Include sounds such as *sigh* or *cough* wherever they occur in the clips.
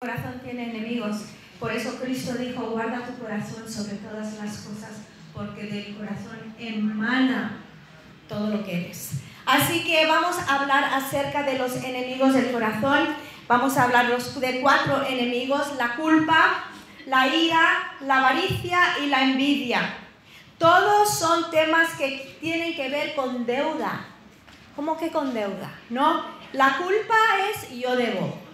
corazón tiene enemigos. Por eso Cristo dijo, guarda tu corazón sobre todas las cosas, porque del corazón emana todo lo que eres. Así que vamos a hablar acerca de los enemigos del corazón. Vamos a hablar de cuatro enemigos, la culpa, la ira, la avaricia y la envidia. Todos son temas que tienen que ver con deuda. ¿Cómo que con deuda? ¿No? La culpa es yo debo.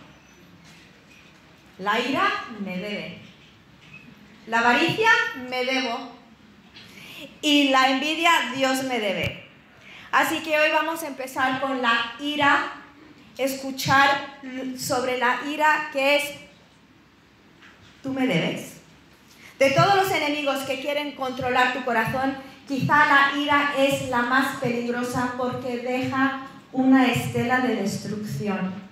La ira me debe. La avaricia me debo. Y la envidia Dios me debe. Así que hoy vamos a empezar con la ira, escuchar sobre la ira que es, tú me debes. De todos los enemigos que quieren controlar tu corazón, quizá la ira es la más peligrosa porque deja una estela de destrucción.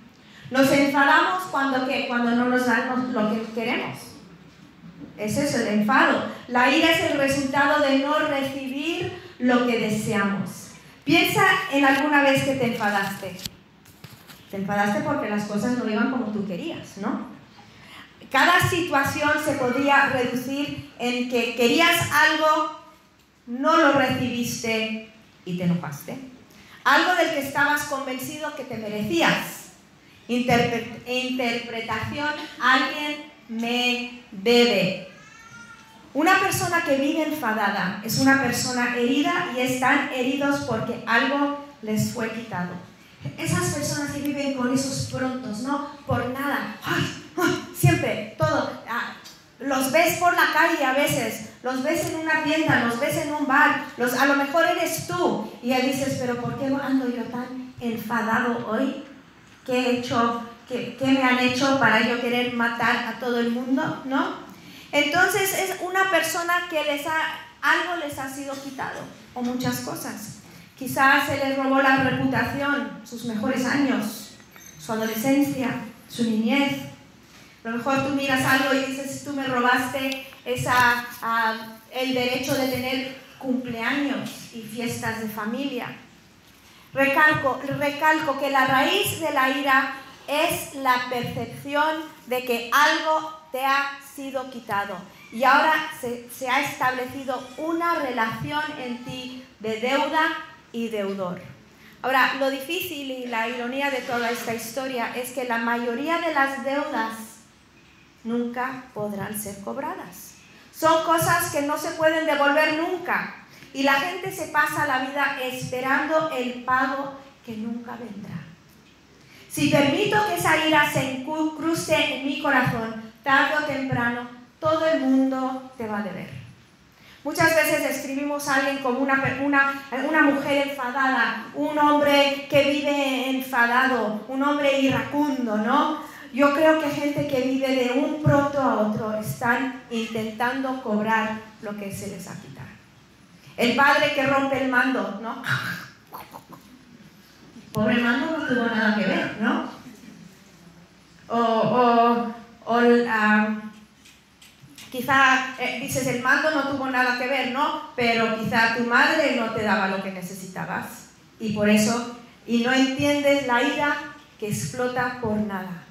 Nos enfadamos cuando, ¿qué? cuando no nos dan lo que queremos. Ese es el enfado. La ira es el resultado de no recibir lo que deseamos. Piensa en alguna vez que te enfadaste. Te enfadaste porque las cosas no iban como tú querías, ¿no? Cada situación se podía reducir en que querías algo, no lo recibiste y te enojaste. Algo del que estabas convencido que te merecías interpretación, alguien me debe. Una persona que vive enfadada es una persona herida y están heridos porque algo les fue quitado. Esas personas que viven con esos prontos, ¿no? Por nada. siempre, todo. Ah, los ves por la calle a veces, los ves en una tienda, los ves en un bar, los, a lo mejor eres tú. Y ya dices, pero ¿por qué ando yo tan enfadado hoy? ¿Qué he hecho? ¿Qué, me han hecho para yo querer matar a todo el mundo? ¿No? Entonces es una persona que les ha, algo les ha sido quitado, o muchas cosas. Quizás se les robó la reputación, sus mejores años, su adolescencia, su niñez. A lo mejor tú miras algo y dices, tú me robaste esa, el derecho de tener cumpleaños y fiestas de familia. Recalco, recalco que la raíz de la ira es la percepción de que algo te ha sido quitado y ahora se, se, ha establecido una relación en ti de deuda y deudor. Ahora, lo difícil y la ironía de toda esta historia es que la mayoría de las deudas nunca podrán ser cobradas. Son cosas que no se pueden devolver nunca. Y la gente se pasa la vida esperando el pago que nunca vendrá. Si permito que esa ira se cruce en mi corazón, tarde o temprano, todo el mundo te va a deber. Muchas veces describimos a alguien como una, una, una mujer enfadada, un hombre que vive enfadado, un hombre iracundo, ¿no? Yo creo que gente que vive de un pronto a otro están intentando cobrar lo que se les ha quitado. El padre que rompe el mando, ¿no? Pobre mando no tuvo nada que ver, ¿no? O, o, quizá eh, dices el mando no tuvo nada que ver, ¿no? Pero quizá tu madre no te daba lo que necesitabas. Y por eso, y no entiendes la ira que explota por nada.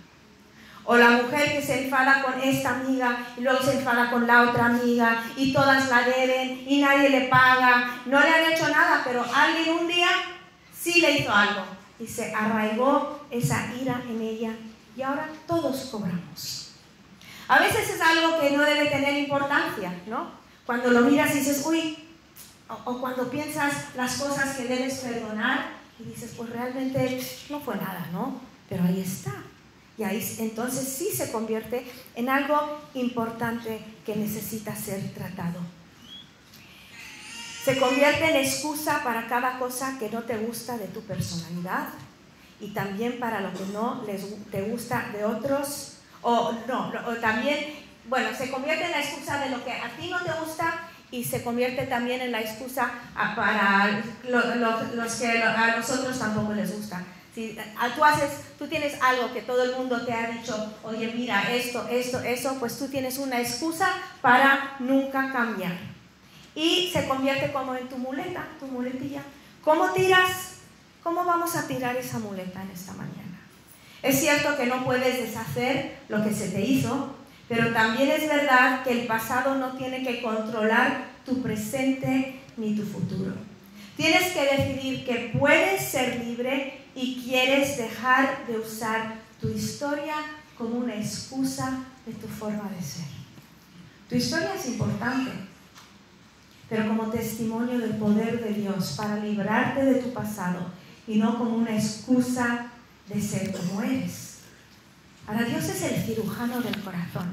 O la mujer que se enfada con esta amiga y luego se enfada con la otra amiga y todas la deben y nadie le paga. No le han hecho nada, pero alguien un día sí le hizo algo y se arraigó esa ira en ella y ahora todos cobramos. A veces es algo que no debe tener importancia, ¿no? Cuando lo miras y dices, uy, o, o cuando piensas las cosas que debes perdonar y dices, pues realmente no fue nada, ¿no? Pero ahí está. Ahí entonces sí se convierte en algo importante que necesita ser tratado. Se convierte en excusa para cada cosa que no te gusta de tu personalidad y también para lo que no les, te gusta de otros. O no, o también, bueno, se convierte en la excusa de lo que a ti no te gusta y se convierte también en la excusa para los que a nosotros tampoco les gusta. Si tú, haces, tú tienes algo que todo el mundo te ha dicho, oye, mira, esto, esto, eso, pues tú tienes una excusa para nunca cambiar. Y se convierte como en tu muleta, tu muletilla. ¿Cómo tiras? ¿Cómo vamos a tirar esa muleta en esta mañana? Es cierto que no puedes deshacer lo que se te hizo, pero también es verdad que el pasado no tiene que controlar tu presente ni tu futuro. Tienes que decidir que puedes ser libre y quieres dejar de usar tu historia como una excusa de tu forma de ser. Tu historia es importante, pero como testimonio del poder de Dios para librarte de tu pasado y no como una excusa de ser como eres. Ahora Dios es el cirujano del corazón.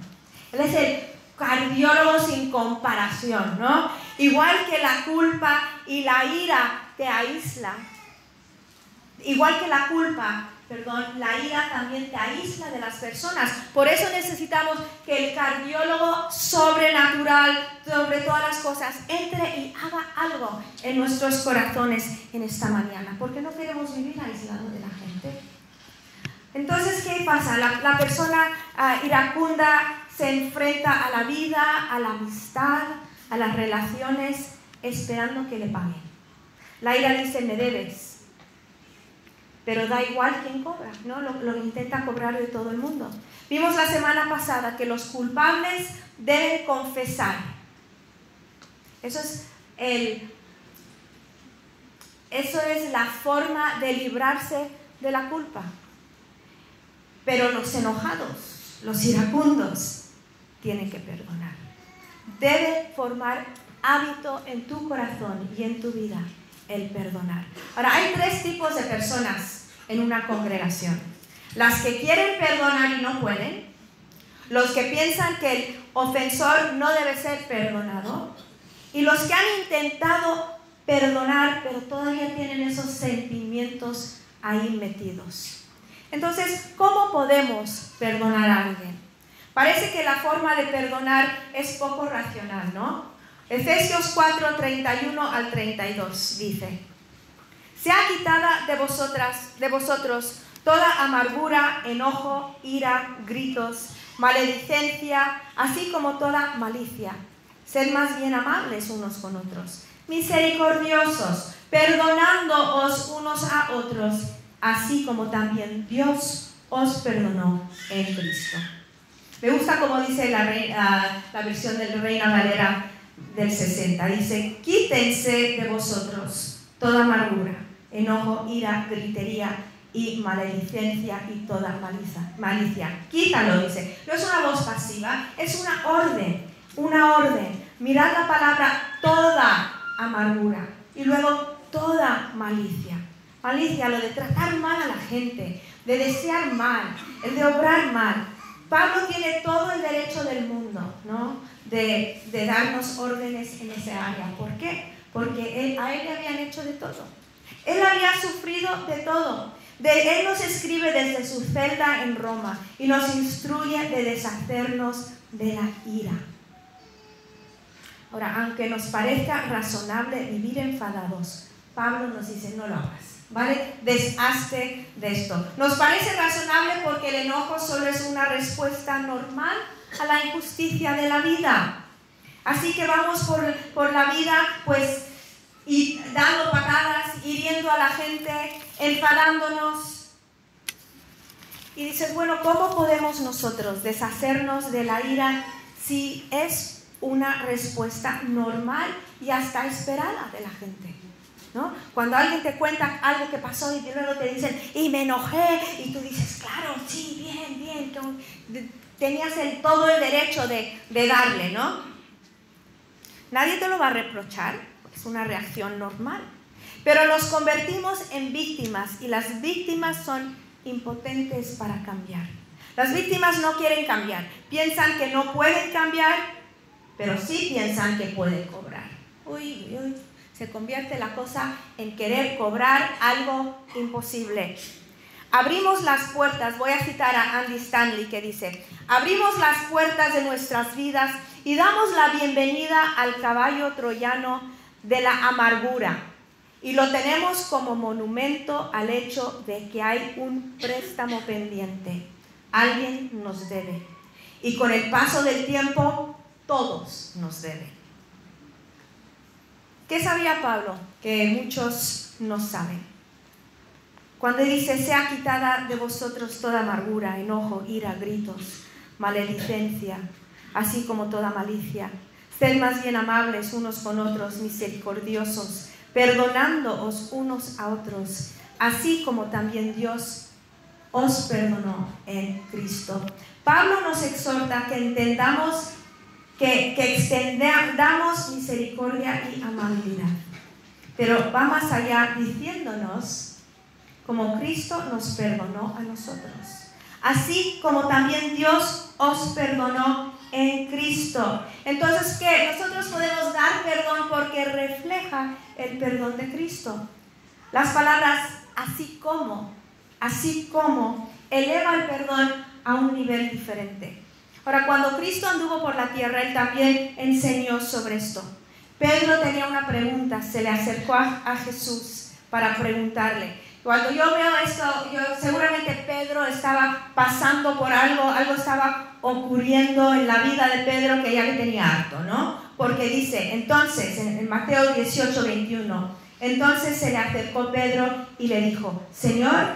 Él es el cardiólogo sin comparación, ¿no? Igual que la culpa y la ira te aísla, igual que la culpa, perdón, la ira también te aísla de las personas. Por eso necesitamos que el cardiólogo sobrenatural sobre todas las cosas entre y haga algo en nuestros corazones en esta mañana, porque no queremos vivir aislados de la gente. Entonces, ¿qué pasa? La, persona ah, iracunda se enfrenta a la vida, a la amistad, a las relaciones, esperando que le paguen. La ira dice, me debes, pero da igual quién cobra, ¿no? Lo, lo, intenta cobrar de todo el mundo. Vimos la semana pasada que los culpables deben confesar. Eso es el, eso es la forma de librarse de la culpa. Pero los enojados, los iracundos, tiene que perdonar. Debe formar hábito en tu corazón y en tu vida el perdonar. Ahora, hay tres tipos de personas en una congregación. Las que quieren perdonar y no pueden. Los que piensan que el ofensor no debe ser perdonado. Y los que han intentado perdonar, pero todavía tienen esos sentimientos ahí metidos. Entonces, ¿cómo podemos perdonar a alguien? Parece que la forma de perdonar es poco racional, ¿no? Efesios 4, 31 al 32 dice, Se ha quitada de, vosotras, de vosotros toda amargura, enojo, ira, gritos, maledicencia, así como toda malicia. Sed más bien amables unos con otros, misericordiosos, perdonándoos unos a otros, así como también Dios os perdonó en Cristo. Me gusta como dice la, la versión del Reina Valera del 60. Dice, quítense de vosotros toda amargura, enojo, ira, gritería y maledicencia y toda malicia. malicia. Quítalo, dice. No es una voz pasiva, es una orden, una orden. Mirad la palabra toda amargura y luego toda malicia. Malicia, lo de tratar mal a la gente, de desear mal, el de obrar mal. Pablo tiene todo el derecho del mundo, ¿no? De, darnos órdenes en ese área. ¿Por qué? Porque él, a él le habían hecho de todo. Él había sufrido de todo. De, él nos escribe desde su celda en Roma y nos instruye de deshacernos de la ira. Ahora, aunque nos parezca razonable vivir enfadados, Pablo nos dice, no lo hagas. ¿Vale? Deshazte de esto. Nos parece razonable porque el enojo solo es una respuesta normal a la injusticia de la vida. Así que vamos por, por la vida, pues, y dando patadas, hiriendo a la gente, enfadándonos. Y dices, bueno, ¿cómo podemos nosotros deshacernos de la ira si es una respuesta normal y hasta esperada de la gente? Cuando alguien te cuenta algo que pasó y luego te dicen, y me enojé, y tú dices, claro, sí, bien, bien, tenías el, todo el derecho de, de darle, ¿no? Nadie te lo va a reprochar, es una reacción normal. Pero nos convertimos en víctimas y las víctimas son impotentes para cambiar. Las víctimas no quieren cambiar, piensan que no pueden cambiar, pero sí piensan que pueden cobrar. Uy, uy, se convierte la cosa en querer cobrar algo imposible. Abrimos las puertas, voy a citar a Andy Stanley que dice, abrimos las puertas de nuestras vidas y damos la bienvenida al caballo troyano de la amargura. Y lo tenemos como monumento al hecho de que hay un préstamo pendiente. Alguien nos debe. Y con el paso del tiempo, todos nos deben. ¿Qué sabía Pablo? Que muchos no saben. Cuando dice, sea quitada de vosotros toda amargura, enojo, ira, gritos, maledicencia, así como toda malicia. Sed más bien amables unos con otros, misericordiosos, perdonándoos unos a otros, así como también Dios os perdonó en Cristo. Pablo nos exhorta que entendamos que, que extendamos misericordia y amabilidad. Pero va más allá diciéndonos como Cristo nos perdonó a nosotros. Así como también Dios os perdonó en Cristo. Entonces, ¿qué? Nosotros podemos dar perdón porque refleja el perdón de Cristo. Las palabras así como, así como, eleva el perdón a un nivel diferente. Ahora, cuando Cristo anduvo por la tierra, Él también enseñó sobre esto. Pedro tenía una pregunta, se le acercó a, Jesús para preguntarle. Cuando yo veo esto, yo, seguramente Pedro estaba pasando por algo, algo estaba ocurriendo en la vida de Pedro que ya le tenía harto, ¿no? Porque dice, entonces, en, en Mateo 18, 21, entonces se le acercó Pedro y le dijo, Señor,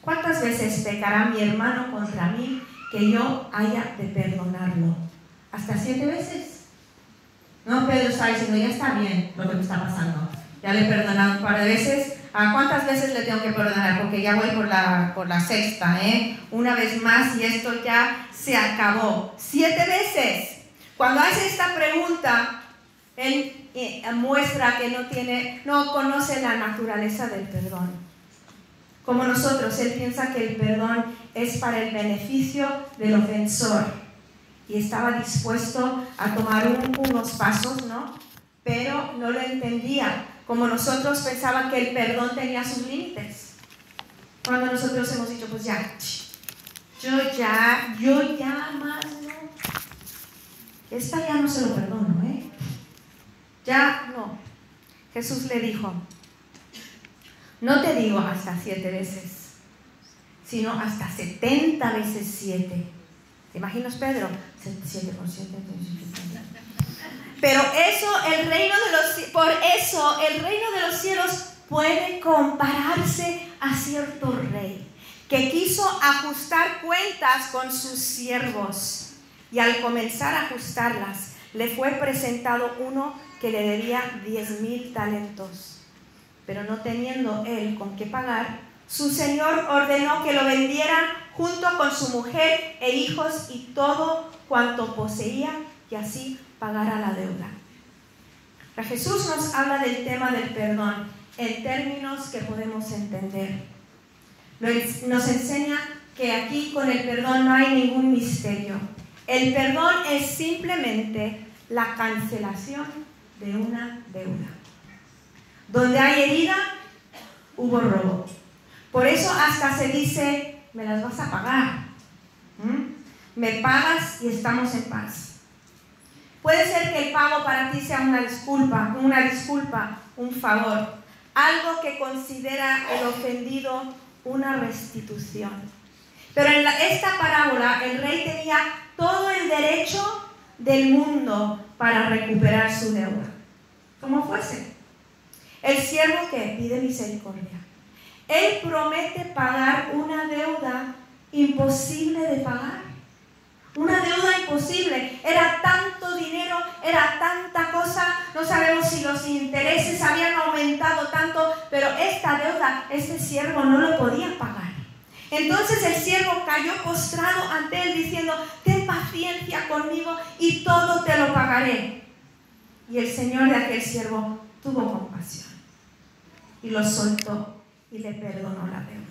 ¿cuántas veces pecará mi hermano contra mí que yo haya de perdonarlo? ¿Hasta siete veces? No, Pedro está diciendo, ya está bien lo que me está pasando. Ya le he perdonado un par de veces. ¿A cuántas veces le tengo que perdonar? Porque ya voy por la, por la sexta, ¿eh? Una vez más y esto ya se acabó. Siete veces. Cuando hace esta pregunta, él eh, muestra que no tiene, no conoce la naturaleza del perdón. Como nosotros, él piensa que el perdón es para el beneficio del ofensor y estaba dispuesto a tomar unos pasos, ¿no? Pero no lo entendía, como nosotros pensaban que el perdón tenía sus límites. Cuando nosotros hemos dicho, pues ya, yo ya, yo ya más, ¿no? Esta ya no se lo perdono, ¿eh? Ya no. Jesús le dijo, no te digo hasta siete veces, sino hasta setenta veces siete. ¿Te imaginas, Pedro? 7 por 7, Pero eso, el reino de los por eso el reino de los cielos puede compararse a cierto rey que quiso ajustar cuentas con sus siervos y al comenzar a ajustarlas le fue presentado uno que le debía diez mil talentos. Pero no teniendo él con qué pagar, su señor ordenó que lo vendieran junto con su mujer e hijos y todo cuanto poseía y así pagara la deuda. Jesús nos habla del tema del perdón en términos que podemos entender. Nos enseña que aquí con el perdón no hay ningún misterio. El perdón es simplemente la cancelación de una deuda. Donde hay herida, hubo robo. Por eso hasta se dice, me las vas a pagar. ¿Mm? Me pagas y estamos en paz. Puede ser que el pago para ti sea una disculpa, una disculpa, un favor, algo que considera el ofendido una restitución. Pero en esta parábola el rey tenía todo el derecho del mundo para recuperar su deuda, como fuese. El siervo que pide misericordia él promete pagar una deuda imposible de pagar. Una deuda imposible. Era tanto dinero, era tanta cosa. No sabemos si los intereses habían aumentado tanto, pero esta deuda, este siervo no lo podía pagar. Entonces el siervo cayó postrado ante él diciendo, ten paciencia conmigo y todo te lo pagaré. Y el Señor de aquel siervo tuvo compasión y lo soltó y le perdonó la deuda.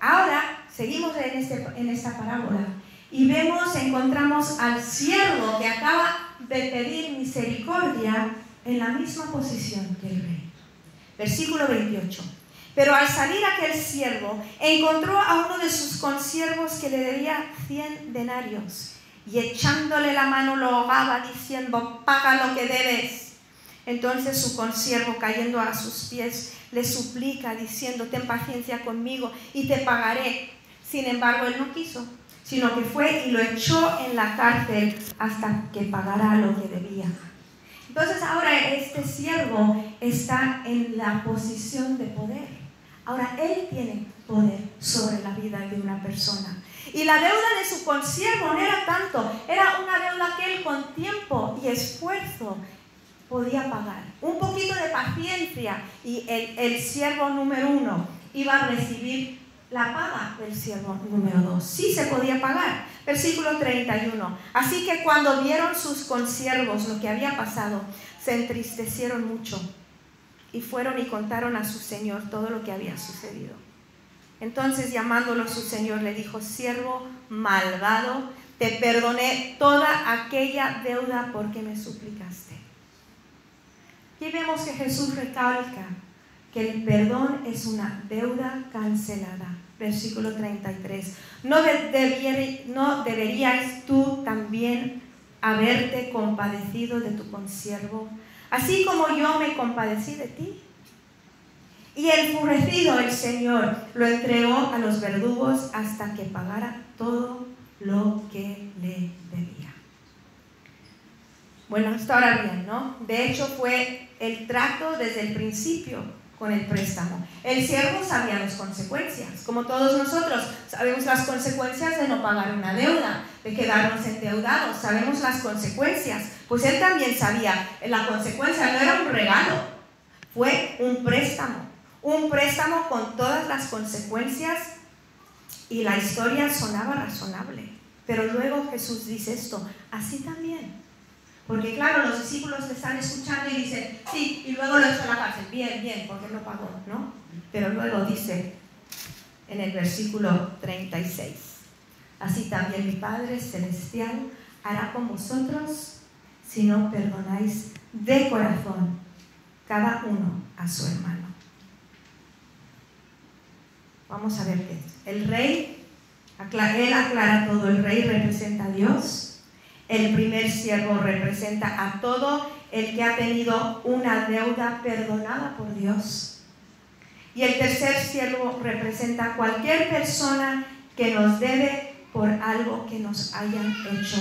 Ahora seguimos en, este, en esta parábola y vemos, encontramos al siervo que acaba de pedir misericordia en la misma posición que el rey. Versículo 28. Pero al salir aquel siervo, encontró a uno de sus consiervos que le debía 100 denarios y echándole la mano lo ahogaba diciendo, paga lo que debes. Entonces su consiervo, cayendo a sus pies, le suplica diciendo, ten paciencia conmigo y te pagaré. Sin embargo, él no quiso, sino que fue y lo echó en la cárcel hasta que pagara lo que debía. Entonces ahora este siervo está en la posición de poder. Ahora Él tiene poder sobre la vida de una persona. Y la deuda de su consiervo no era tanto, era una deuda que él con tiempo y esfuerzo podía pagar. Un poquito de paciencia y el, el siervo número uno iba a recibir la paga del siervo número dos. Sí se podía pagar. Versículo 31. Así que cuando vieron sus consiervos lo que había pasado, se entristecieron mucho y fueron y contaron a su señor todo lo que había sucedido. Entonces llamándolo su señor le dijo, siervo malvado, te perdoné toda aquella deuda porque me suplicaste. Aquí vemos que Jesús recalca que el perdón es una deuda cancelada. Versículo 33. ¿No, ¿No deberías tú también haberte compadecido de tu consiervo, así como yo me compadecí de ti? Y enfurecido el Señor lo entregó a los verdugos hasta que pagara todo lo que le debía. Bueno, está ahora bien, ¿no? De hecho fue el trato desde el principio con el préstamo. El siervo sabía las consecuencias, como todos nosotros sabemos las consecuencias de no pagar una deuda, de quedarnos endeudados, sabemos las consecuencias. Pues él también sabía, la consecuencia no era un regalo, fue un préstamo un préstamo con todas las consecuencias y la historia sonaba razonable. Pero luego Jesús dice esto, así también. Porque claro, los discípulos le están escuchando y dicen, sí, y luego lo echa a la cárcel, bien, bien, porque no pagó, ¿no? Pero luego dice en el versículo 36, así también mi Padre Celestial hará con vosotros si no perdonáis de corazón cada uno a su hermano. Vamos a ver qué. El rey, él aclara todo, el rey representa a Dios, el primer siervo representa a todo el que ha tenido una deuda perdonada por Dios. Y el tercer siervo representa a cualquier persona que nos debe por algo que nos hayan hecho.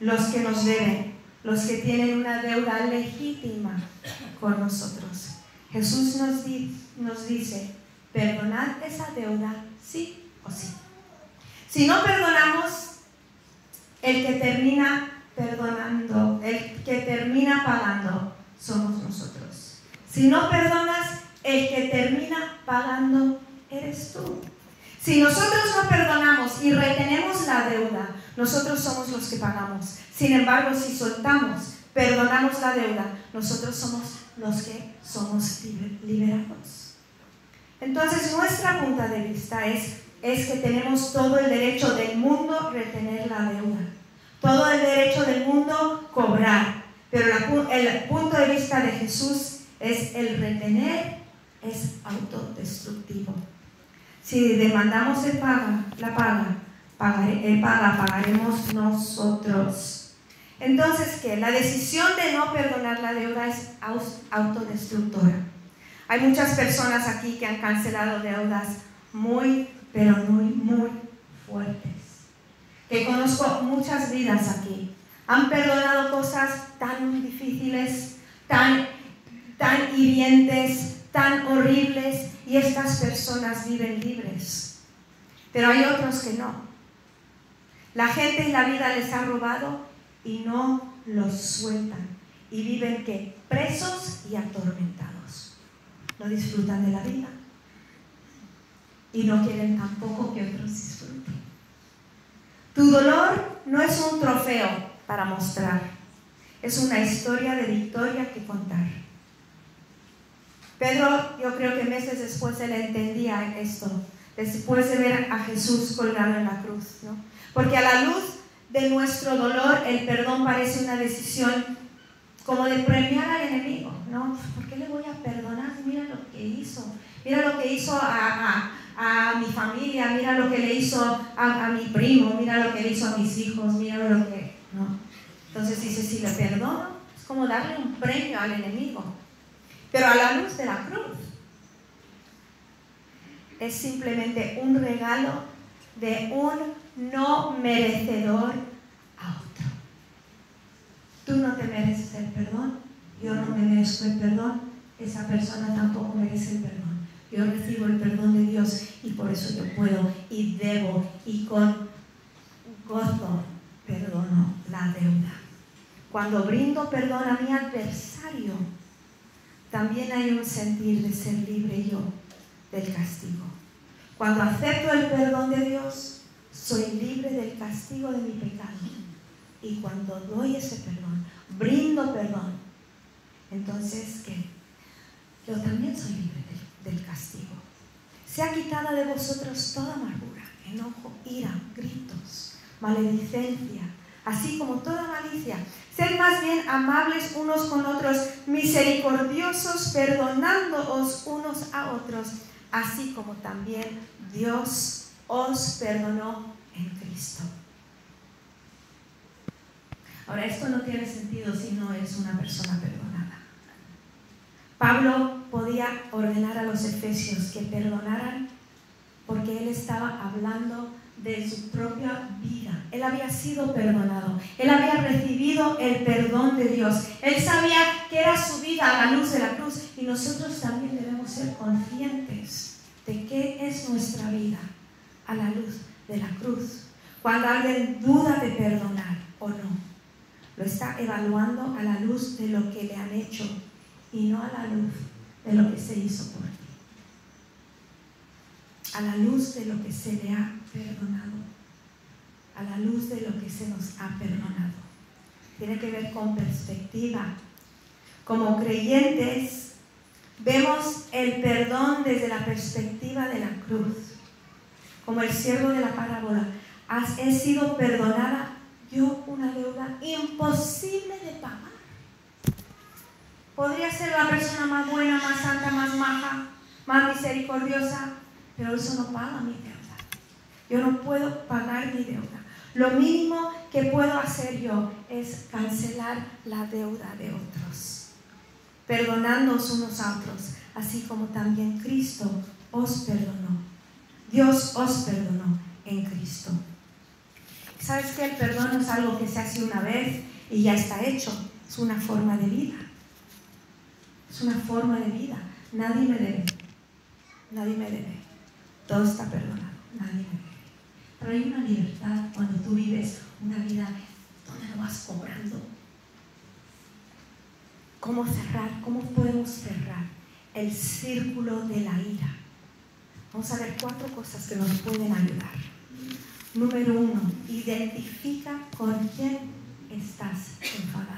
Los que nos deben, los que tienen una deuda legítima con nosotros. Jesús nos, nos dice, Perdonad esa deuda, sí o sí. Si no perdonamos, el que termina perdonando, el que termina pagando, somos nosotros. Si no perdonas, el que termina pagando eres tú. Si nosotros no perdonamos y retenemos la deuda, nosotros somos los que pagamos. Sin embargo, si soltamos, perdonamos la deuda, nosotros somos los que somos liberados. Entonces nuestra punta de vista es, es que tenemos todo el derecho del mundo retener la deuda, todo el derecho del mundo cobrar, pero el punto de vista de Jesús es el retener es autodestructivo. Si demandamos el paga, la paga pagaremos nosotros. Entonces, ¿qué? La decisión de no perdonar la deuda es autodestructora. Hay muchas personas aquí que han cancelado deudas muy, pero muy, muy fuertes. Que conozco muchas vidas aquí. Han perdonado cosas tan difíciles, tan, tan hirientes, tan horribles y estas personas viven libres. Pero hay otros que no. La gente y la vida les ha robado y no los sueltan y viven que presos y atormentados no disfrutan de la vida y no quieren tampoco que otros disfruten. Tu dolor no es un trofeo para mostrar, es una historia de victoria que contar. Pedro, yo creo que meses después él entendía esto, después de ver a Jesús colgado en la cruz, ¿no? Porque a la luz de nuestro dolor, el perdón parece una decisión como de premiar al enemigo, ¿no? ¿Por qué le voy a perdonar? Mira lo que hizo, mira lo que hizo a, mi familia, mira lo que le hizo a, mi primo, mira lo que le hizo a mis hijos, mira lo que... ¿no? Entonces dice, si le perdono, es como darle un premio al enemigo. Pero a la luz de la cruz, es simplemente un regalo de un no merecedor Tú no te mereces el perdón, yo no me merezco el perdón, esa persona tampoco merece el perdón. Yo recibo el perdón de Dios y por eso yo puedo y debo y con gozo perdono la deuda. Cuando brindo perdón a mi adversario, también hay un sentir de ser libre yo del castigo. Cuando acepto el perdón de Dios, soy libre del castigo de mi pecado. Y cuando doy ese perdón, brindo perdón, entonces ¿qué? Yo también soy libre del, castigo. Sea quitada de vosotros toda amargura, enojo, ira, gritos, maledicencia, así como toda malicia. Sed más bien amables unos con otros, misericordiosos, perdonándoos unos a otros, así como también Dios os perdonó en Cristo. Ahora, esto no tiene sentido si no es una persona perdonada. Pablo podía ordenar a los efesios que perdonaran porque él estaba hablando de su propia vida. Él había sido perdonado. Él había recibido el perdón de Dios. Él sabía que era su vida a la luz de la cruz. Y nosotros también debemos ser conscientes de qué es nuestra vida a la luz de la cruz. Cuando alguien duda de perdonar o no, lo está evaluando a la luz de lo que le han hecho y no a la luz de lo que se hizo por ti. A la luz de lo que se le ha perdonado. A la luz de lo que se nos ha perdonado. Tiene que ver con perspectiva. Como creyentes, vemos el perdón desde la perspectiva de la cruz. Como el siervo de la parábola. He sido perdonada yo una deuda imposible de pagar. Podría ser la persona más buena, más santa, más maja, más misericordiosa, pero eso no paga mi deuda. Yo no puedo pagar mi deuda. Lo mínimo que puedo hacer yo es cancelar la deuda de otros, perdonándonos unos a otros, así como también Cristo os perdonó. Dios os perdonó en Cristo. ¿Sabes que el perdón no es algo que se hace una vez y ya está hecho? Es una forma de vida. Es una forma de vida. Nadie me debe. Nadie me debe. Todo está perdonado. Nadie me debe. Pero hay una libertad cuando tú vives una vida donde lo vas cobrando. ¿Cómo cerrar? ¿Cómo podemos cerrar el círculo de la ira? Vamos a ver cuatro cosas que nos pueden ayudar. Número uno, identifica con quién estás enfadado.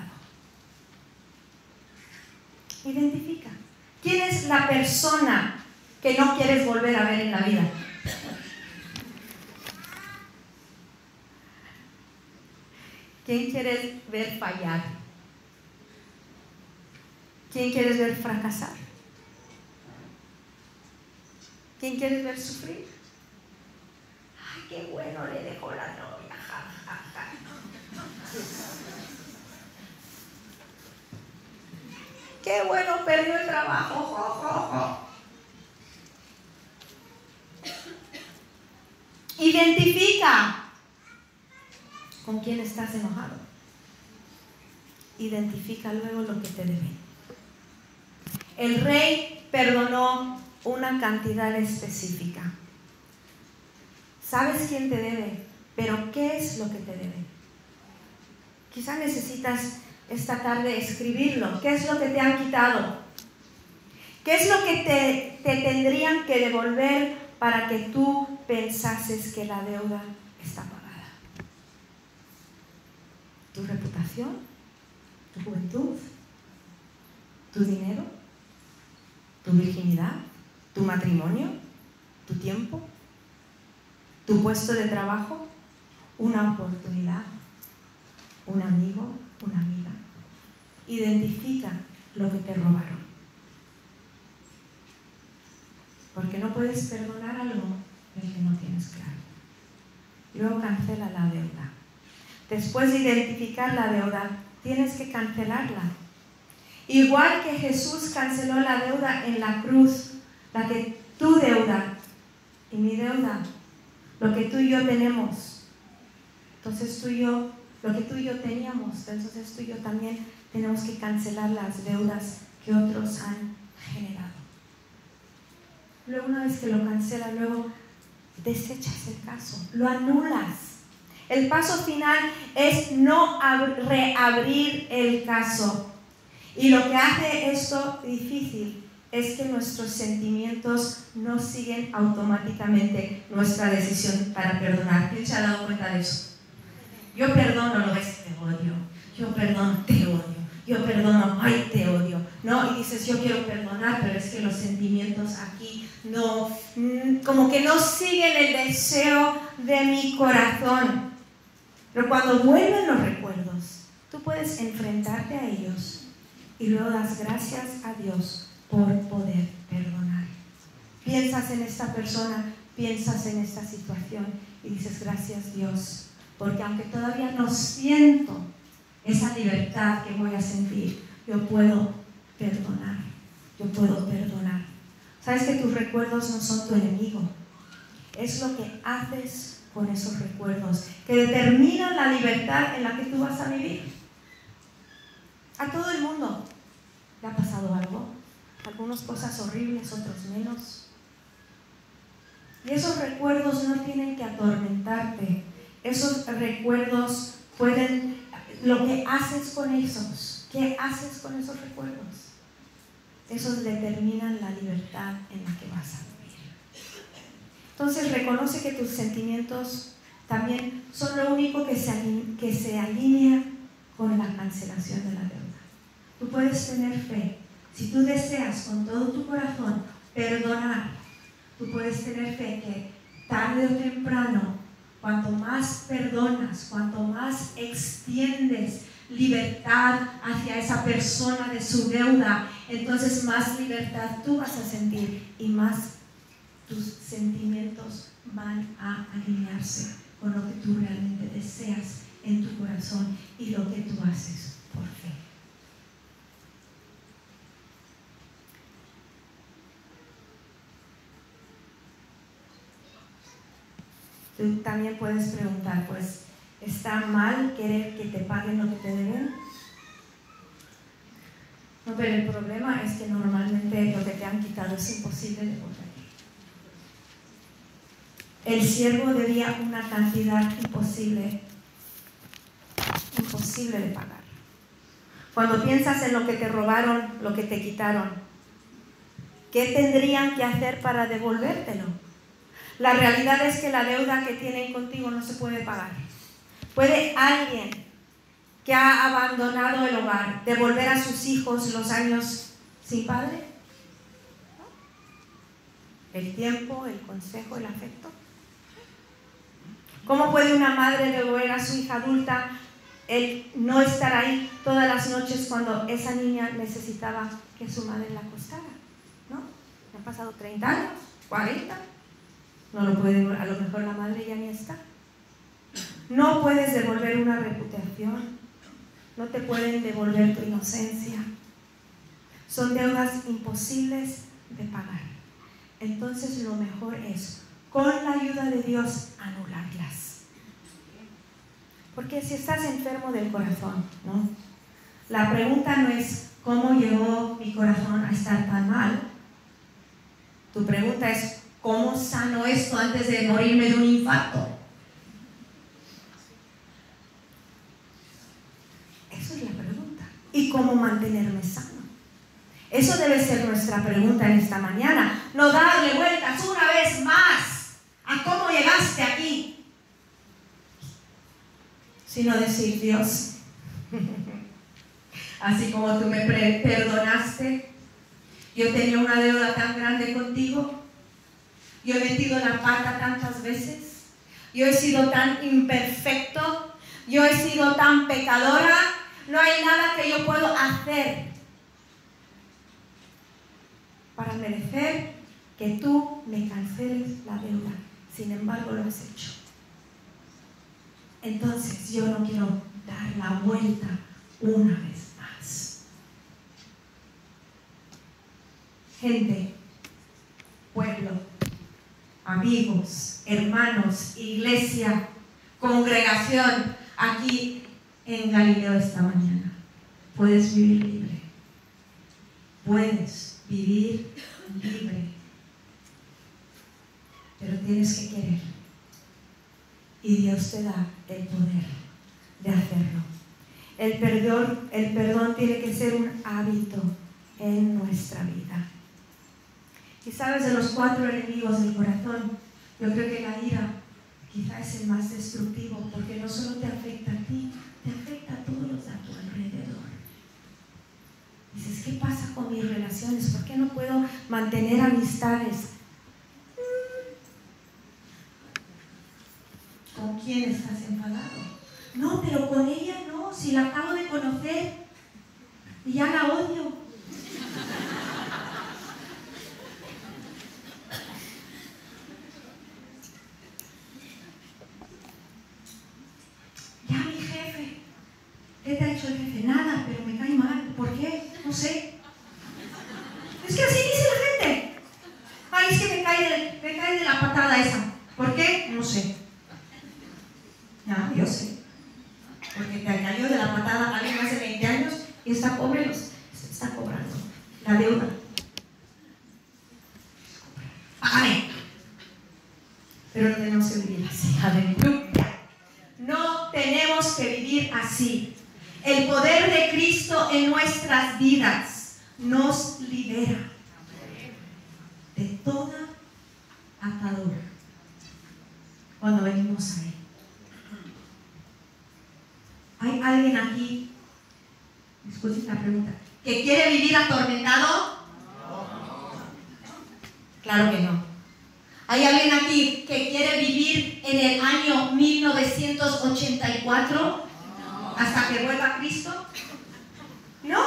Identifica. ¿Quién es la persona que no quieres volver a ver en la vida? ¿Quién quieres ver fallar? ¿Quién quieres ver fracasar? ¿Quién quieres ver sufrir? qué bueno le dejó la novia. Qué bueno perdió el trabajo. Identifica con quién estás enojado. Identifica luego lo que te debe. El rey perdonó una cantidad específica. Sabes quién te debe, pero ¿qué es lo que te debe? Quizá necesitas esta tarde escribirlo. ¿Qué es lo que te han quitado? ¿Qué es lo que te, te tendrían que devolver para que tú pensases que la deuda está pagada? ¿Tu reputación? ¿Tu juventud? ¿Tu dinero? ¿Tu virginidad? ¿Tu matrimonio? ¿Tu tiempo? tu puesto de trabajo, una oportunidad, un amigo, una amiga. Identifica lo que te robaron. Porque no puedes perdonar algo del que no tienes claro. Luego cancela la deuda. Después de identificar la deuda, tienes que cancelarla. Igual que Jesús canceló la deuda en la cruz, la que tu deuda y mi deuda lo que tú y yo tenemos. Entonces tú y yo, lo que tú y yo teníamos, entonces tú y yo también tenemos que cancelar las deudas que otros han generado. luego una vez que lo cancelas, luego desechas el caso, lo anulas. El paso final es no reabrir el caso. Y lo que hace esto difícil es que nuestros sentimientos no siguen automáticamente nuestra decisión para perdonar. ¿Quién se ha dado cuenta de eso? Yo perdono, lo ves, te odio. Yo perdono, te. Yo perdono, ay, te odio. No, y dices, yo quiero perdonar, pero es que los sentimientos aquí no, mm, como que no siguen el deseo de mi corazón. Pero cuando vuelven los recuerdos, tú puedes enfrentarte a ellos y luego das gracias a Dios por poder perdonar. Piensas en esta persona, piensas en esta situación y dices gracias Dios, porque aunque todavía no siento esa libertad que voy a sentir, yo puedo perdonar, yo puedo perdonar. Sabes que tus recuerdos no son tu enemigo, es lo que haces con esos recuerdos, que determinan la libertad en la que tú vas a vivir. A todo el mundo le ha pasado algo, algunas cosas horribles, otros menos. Y esos recuerdos no tienen que atormentarte. Esos recuerdos pueden, lo que haces con esos, ¿qué haces con esos recuerdos? Esos determinan la libertad en la que vas a vivir. Entonces reconoce que tus sentimientos también son lo único que se, que se alinea con la cancelación de la deuda. Tú puedes tener fe si tú deseas con todo tu corazón perdonar, tú puedes tener fe que tarde o temprano, cuanto más perdonas, cuanto más extiendes libertad hacia esa persona de su deuda, entonces más libertad tú vas a sentir y más tus sentimientos van a alinearse con lo que tú realmente deseas en tu corazón y lo que tú haces por fe. Tú también puedes preguntar, pues, ¿está mal querer que te paguen lo que te deben? No, pero el problema es que normalmente lo que te han quitado es imposible de devolver. El siervo debía una cantidad imposible, imposible de pagar. Cuando piensas en lo que te robaron, lo que te quitaron, ¿qué tendrían que hacer para devolvértelo? La realidad es que la deuda que tienen contigo no se puede pagar. ¿Puede alguien que ha abandonado el hogar devolver a sus hijos los años sin padre? El tiempo, el consejo, el afecto. ¿Cómo puede una madre devolver a su hija adulta el no estar ahí todas las noches cuando esa niña necesitaba que su madre la acostara? ¿No? Han pasado 30 años, 40 no lo puede, a lo mejor la madre ya ni está. No puedes devolver una reputación, no te pueden devolver tu inocencia. Son deudas imposibles de pagar. Entonces lo mejor es, con la ayuda de Dios, anularlas. Porque si estás enfermo del corazón, ¿no? La pregunta no es cómo llegó mi corazón a estar tan mal. Tu pregunta es ¿Cómo sano esto antes de morirme de un infarto? Eso es la pregunta. ¿Y cómo mantenerme sano? Eso debe ser nuestra pregunta en esta mañana. No darle vueltas una vez más a cómo llegaste aquí, sino decir, Dios, *laughs* así como tú me perdonaste, yo tenía una deuda tan grande contigo, yo he metido la pata tantas veces. Yo he sido tan imperfecto. Yo he sido tan pecadora. No hay nada que yo puedo hacer para merecer que tú me canceles la deuda. Sin embargo, lo has hecho. Entonces yo no quiero dar la vuelta una vez más. Gente, pueblo, amigos, hermanos, iglesia, congregación aquí en Galileo esta mañana. Puedes vivir libre. Puedes vivir libre. pero tienes que querer. Y Dios te da el poder de hacerlo. El perdón, el perdón tiene que ser un hábito en nuestra vida. Y sabes, de los cuatro enemigos del corazón, yo creo que la ira quizá es el más destructivo, porque no solo te afecta a ti, te afecta a todos los a tu alrededor. Dices, ¿qué pasa con mis relaciones? ¿Por qué no puedo mantener amistades? ¿Con quién estás enfadado? No, pero con ella no, si la acabo de conocer y ya la odio. Ya mi jefe, ¿qué te ha hecho el jefe? Nada, pero me cae mal. ¿Por qué? No sé. Es que así dice la gente. Ay, es que me cae de, me cae de la patada esa. ¿Por qué? No sé. Ya, yo sé. Porque te cayó de la patada alguien hace 20 años y está pobre los está cobrando la deuda. Págame. Pero no tenemos que vivir así. Aleluya. No que vivir así. El poder de Cristo en nuestras vidas nos libera de toda atadura cuando venimos a Él. ¿Hay alguien aquí, escuchen la pregunta, que quiere vivir atormentado? Claro que no. ¿Hay alguien aquí que quiere vivir en el año 1984 hasta que vuelva Cristo? No.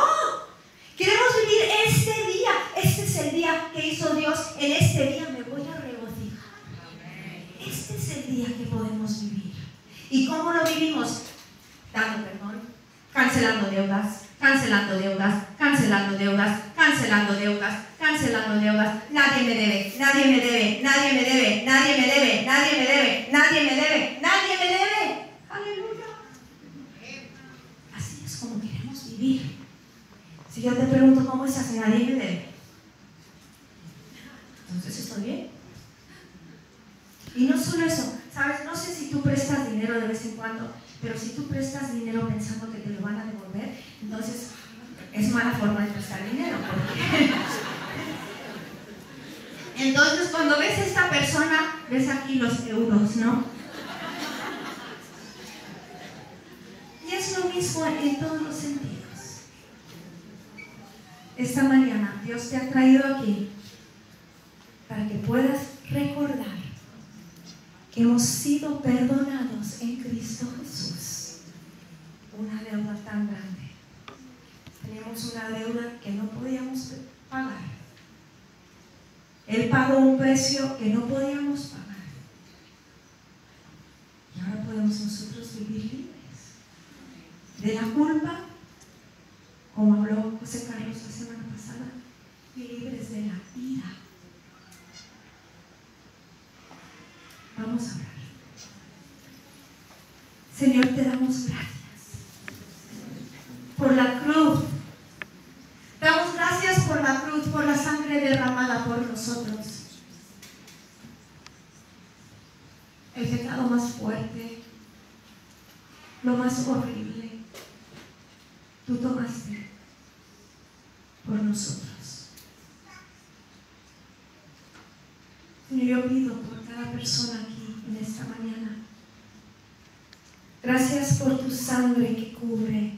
Queremos vivir este día. Este es el día que hizo Dios. En este día me voy a regocijar. Este es el día que podemos vivir. ¿Y cómo lo vivimos? Dando perdón, cancelando deudas, cancelando deudas, cancelando deudas, cancelando deudas, cancelando deudas. Nadie me debe, nadie me debe, nadie me debe, nadie me debe, nadie me debe, nadie me debe, nadie me debe. Aleluya. Así es como queremos vivir. Si yo te pregunto cómo estás, nadie me debe. Entonces estoy bien. Y no solo eso, sabes, no sé si tú prestas dinero de vez en cuando, pero si tú prestas dinero pensando que te lo van a devolver, entonces es mala forma de prestar dinero. *laughs* Entonces cuando ves a esta persona, ves aquí los euros, ¿no? Y es lo mismo en todos los sentidos. Esta mañana Dios te ha traído aquí para que puedas recordar hemos sido perdonados en Cristo Jesús. Una deuda tan grande. Teníamos una deuda que no podíamos pagar. Él pagó un precio que no podíamos pagar. Y ahora podemos nosotros vivir libres de la culpa, como habló José Carlos la semana pasada, y libres de la ira. Vamos a orar. Señor, te gracias por la cruz. Damos gracias por la cruz, por la sangre derramada por nosotros. El pecado más fuerte, lo más horrible, tú tomaste por nosotros. Señor, yo pido por cada persona aquí en esta mañana. Gracias por tu sangre que cubre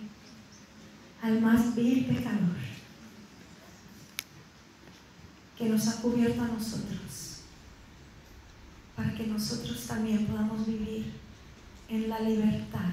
al más vil pecador, que nos ha cubierto a nosotros, para que nosotros también podamos vivir en la libertad